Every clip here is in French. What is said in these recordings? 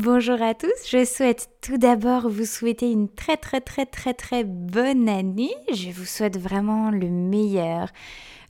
Bonjour à tous, je souhaite tout d'abord vous souhaiter une très très très très très bonne année. Je vous souhaite vraiment le meilleur,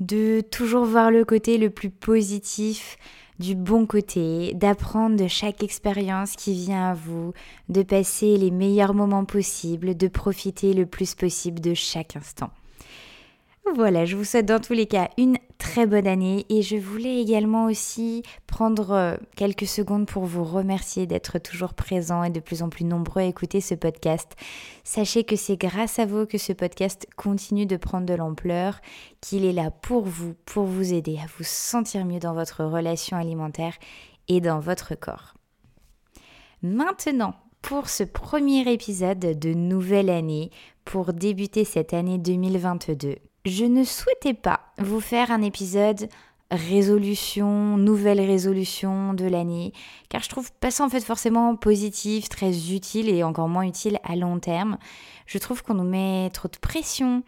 de toujours voir le côté le plus positif, du bon côté, d'apprendre de chaque expérience qui vient à vous, de passer les meilleurs moments possibles, de profiter le plus possible de chaque instant. Voilà, je vous souhaite dans tous les cas une très bonne année et je voulais également aussi prendre euh, quelques secondes pour vous remercier d'être toujours présent et de plus en plus nombreux à écouter ce podcast. Sachez que c'est grâce à vous que ce podcast continue de prendre de l'ampleur, qu'il est là pour vous, pour vous aider à vous sentir mieux dans votre relation alimentaire et dans votre corps. Maintenant, pour ce premier épisode de nouvelle année, pour débuter cette année 2022 je ne souhaitais pas vous faire un épisode résolution, nouvelle résolution de l'année, car je trouve pas ça en fait forcément positif, très utile et encore moins utile à long terme. Je trouve qu'on nous met trop de pression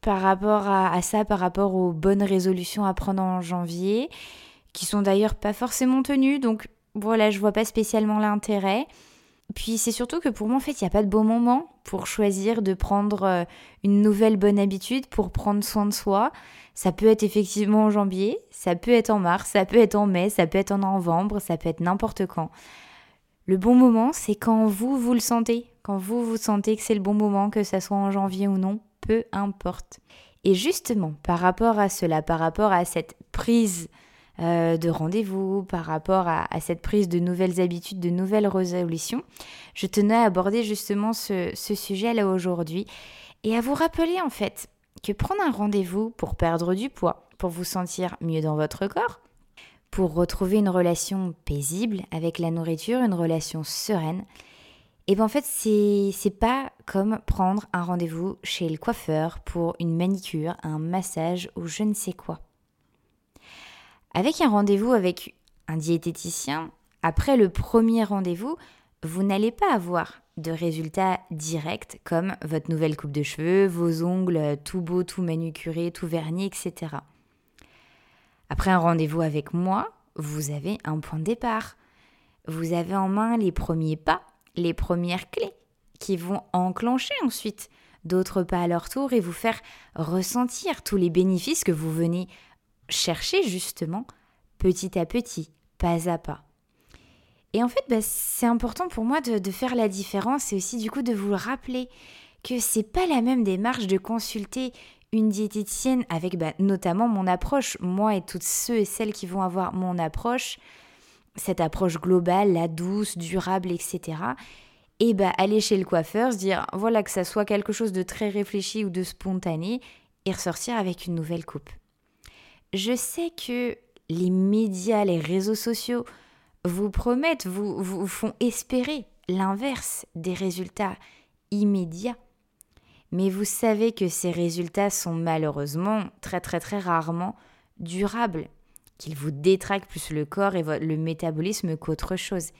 par rapport à, ça, par rapport aux bonnes résolutions à prendre en janvier, qui sont d'ailleurs pas forcément tenues, donc voilà, je vois pas spécialement l'intérêt. Puis c'est surtout que pour moi, en fait, il n'y a pas de bon moment pour choisir de prendre euh, une nouvelle bonne habitude, pour prendre soin de soi. Ça peut être effectivement en janvier, ça peut être en mars, ça peut être en mai, ça peut être en novembre, ça peut être n'importe quand. Le bon moment, c'est quand vous, vous le sentez. Quand vous, vous sentez que c'est le bon moment, que ça soit en janvier ou non, peu importe. Et justement, par rapport à cela, par rapport à cette prise euh, de rendez-vous, par rapport à, cette prise de nouvelles habitudes, de nouvelles résolutions, je tenais à aborder justement ce, ce sujet-là aujourd'hui et à vous rappeler en fait que prendre un rendez-vous pour perdre du poids, pour vous sentir mieux dans votre corps, pour retrouver une relation paisible avec la nourriture, une relation sereine, et bien en fait c'est pas comme prendre un rendez-vous chez le coiffeur pour une manicure, un massage ou je ne sais quoi. Avec un rendez-vous avec un diététicien, après le premier rendez-vous, vous n'allez pas avoir de résultats directs comme votre nouvelle coupe de cheveux, vos ongles tout beaux, tout manucurés, tout vernis, etc. Après un rendez-vous avec moi, vous avez un point de départ. Vous avez en main les premiers pas, les premières clés qui vont enclencher ensuite d'autres pas à leur tour et vous faire ressentir tous les bénéfices que vous venez chercher justement petit à petit, pas à pas. Et en fait, bah, c'est important pour moi de, faire la différence et aussi du coup de vous rappeler que c'est pas la même démarche de consulter une diététicienne avec bah, notamment mon approche, moi et toutes ceux et celles qui vont avoir mon approche, cette approche globale, la douce, durable, etc. Et bah aller chez le coiffeur, se dire voilà que ça soit quelque chose de très réfléchi ou de spontané et ressortir avec une nouvelle coupe. Je sais que les médias, les réseaux sociaux vous promettent, vous, vous font espérer l'inverse des résultats immédiats. Mais vous savez que ces résultats sont malheureusement très très très rarement durables, qu'ils vous détraquent plus le corps et le métabolisme qu'autre chose.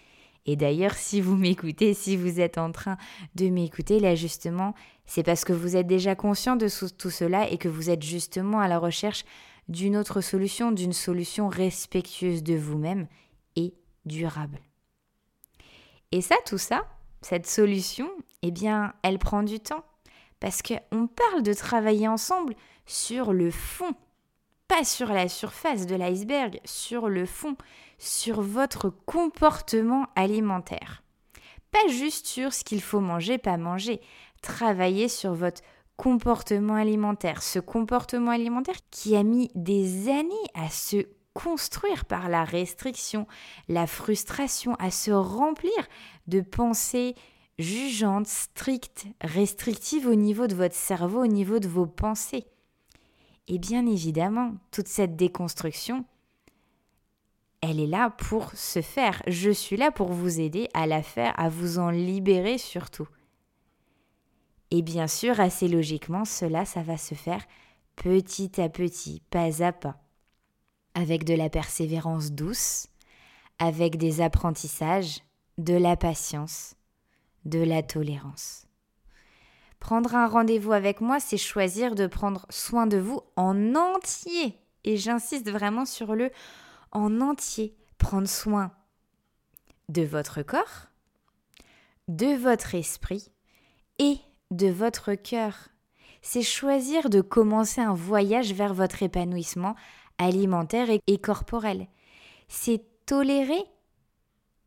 Et d'ailleurs, si vous m'écoutez, si vous êtes en train de m'écouter, là justement, c'est parce que vous êtes déjà conscient de tout cela et que vous êtes justement à la recherche d'une autre solution, d'une solution respectueuse de vous-même et durable. Et ça, tout ça, cette solution, eh bien, elle prend du temps. Parce qu'on parle de travailler ensemble sur le fond, pas sur la surface de l'iceberg, sur le fond, sur votre comportement alimentaire. Pas juste sur ce qu'il faut manger, pas manger. Travailler sur votre comportement alimentaire. Ce comportement alimentaire qui a mis des années à se construire par la restriction, la frustration, à se remplir de pensées jugeantes, strictes, restrictives au niveau de votre cerveau, au niveau de vos pensées. Et bien évidemment, toute cette déconstruction, elle est là pour se faire. Je suis là pour vous aider à la faire, à vous en libérer surtout. Et bien sûr, assez logiquement, cela, ça va se faire petit à petit, pas à pas, avec de la persévérance douce, avec des apprentissages, de la patience, de la tolérance. Prendre un rendez-vous avec moi, c'est choisir de prendre soin de vous en entier. Et j'insiste vraiment sur le en entier. Prendre soin de votre corps, de votre esprit et de votre cœur. C'est choisir de commencer un voyage vers votre épanouissement alimentaire et corporel. C'est tolérer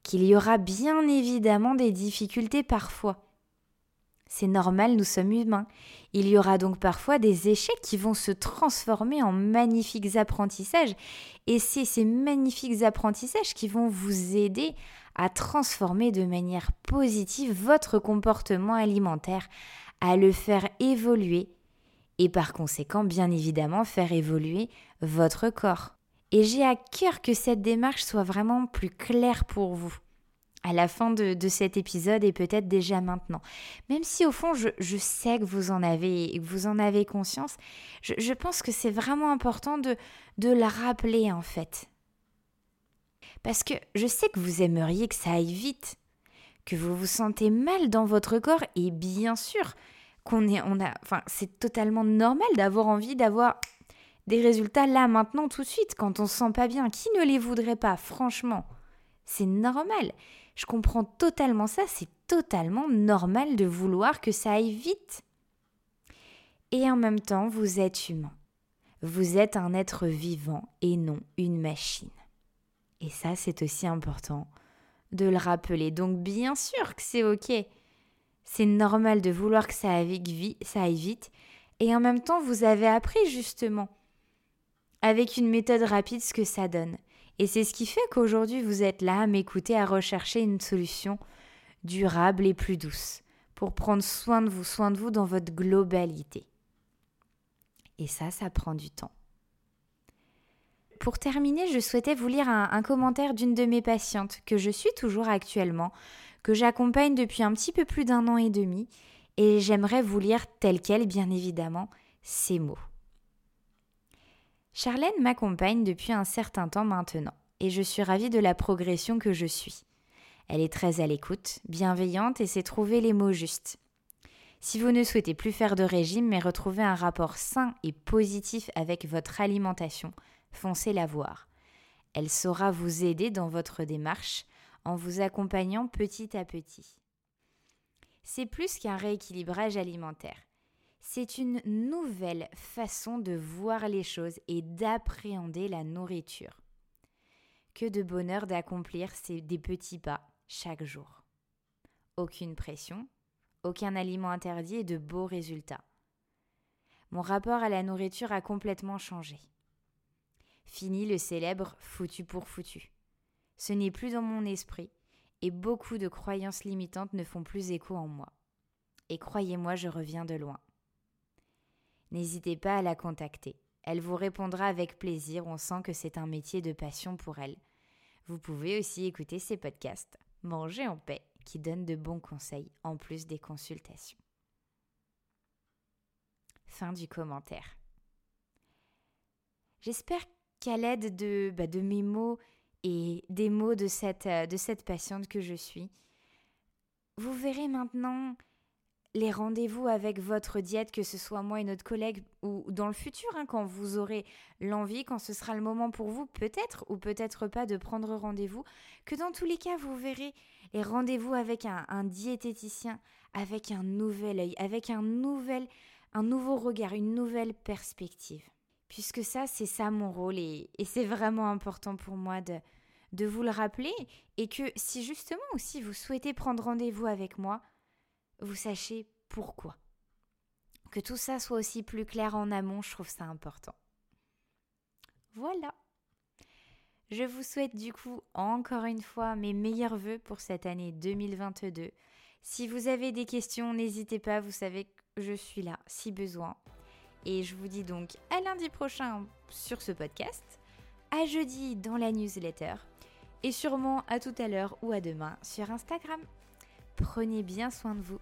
qu'il y aura bien évidemment des difficultés parfois. C'est normal, nous sommes humains. Il y aura donc parfois des échecs qui vont se transformer en magnifiques apprentissages. Et c'est ces magnifiques apprentissages qui vont vous aider à transformer de manière positive votre comportement alimentaire, à le faire évoluer et par conséquent, bien évidemment, faire évoluer votre corps. Et j'ai à cœur que cette démarche soit vraiment plus claire pour vous à la fin de, cet épisode et peut-être déjà maintenant. Même si au fond, je, sais que vous en avez, vous en avez conscience, je, pense que c'est vraiment important de la rappeler en fait. Parce que je sais que vous aimeriez que ça aille vite, que vous vous sentez mal dans votre corps et bien sûr qu'on est, a, enfin, c'est totalement normal d'avoir envie d'avoir des résultats là, maintenant, tout de suite, quand on se sent pas bien. Qui ne les voudrait pas, franchement? C'est normal. Je comprends totalement ça, c'est totalement normal de vouloir que ça aille vite. Et en même temps, vous êtes humain. Vous êtes un être vivant et non une machine. Et ça, c'est aussi important de le rappeler. Donc bien sûr que c'est OK. C'est normal de vouloir que ça aille vite. Et en même temps, vous avez appris justement avec une méthode rapide ce que ça donne. Et c'est ce qui fait qu'aujourd'hui vous êtes là à m'écouter, à rechercher une solution durable et plus douce pour prendre soin de vous, soin de vous dans votre globalité. Et ça, ça prend du temps. Pour terminer, je souhaitais vous lire un, commentaire d'une de mes patientes que je suis toujours actuellement, que j'accompagne depuis un petit peu plus d'un an et demi, et j'aimerais vous lire tel quel, bien évidemment, ces mots. Charlène m'accompagne depuis un certain temps maintenant, et je suis ravie de la progression que je suis. Elle est très à l'écoute, bienveillante et sait trouver les mots justes. Si vous ne souhaitez plus faire de régime mais retrouver un rapport sain et positif avec votre alimentation, foncez la voir. Elle saura vous aider dans votre démarche en vous accompagnant petit à petit. C'est plus qu'un rééquilibrage alimentaire. C'est une nouvelle façon de voir les choses et d'appréhender la nourriture. Que de bonheur d'accomplir ces des petits pas chaque jour. Aucune pression, aucun aliment interdit et de beaux résultats. Mon rapport à la nourriture a complètement changé. Fini le célèbre foutu pour foutu. Ce n'est plus dans mon esprit et beaucoup de croyances limitantes ne font plus écho en moi. Et croyez-moi, je reviens de loin n'hésitez pas à la contacter. Elle vous répondra avec plaisir, on sent que c'est un métier de passion pour elle. Vous pouvez aussi écouter ses podcasts, Manger en paix, qui donne de bons conseils en plus des consultations. Fin du commentaire. J'espère qu'à l'aide de, bah, de mes mots et des mots de cette, euh, de cette patiente que je suis, vous verrez maintenant les rendez-vous avec votre diète, que ce soit moi et notre collègue, ou dans le futur, hein, quand vous aurez l'envie, quand ce sera le moment pour vous, peut-être ou peut-être pas de prendre rendez-vous, que dans tous les cas, vous verrez les rendez-vous avec un, diététicien, avec un nouvel œil, avec un nouvel, un nouveau regard, une nouvelle perspective. Puisque ça, c'est ça mon rôle et, c'est vraiment important pour moi de, de vous le rappeler et que si justement aussi vous souhaitez prendre rendez-vous avec moi, vous sachiez pourquoi. Que tout ça soit aussi plus clair en amont, je trouve ça important. Voilà. Je vous souhaite du coup encore une fois mes meilleurs voeux pour cette année 2022. Si vous avez des questions, n'hésitez pas, vous savez que je suis là si besoin. Et je vous dis donc à lundi prochain sur ce podcast, à jeudi dans la newsletter et sûrement à tout à l'heure ou à demain sur Instagram. Prenez bien soin de vous.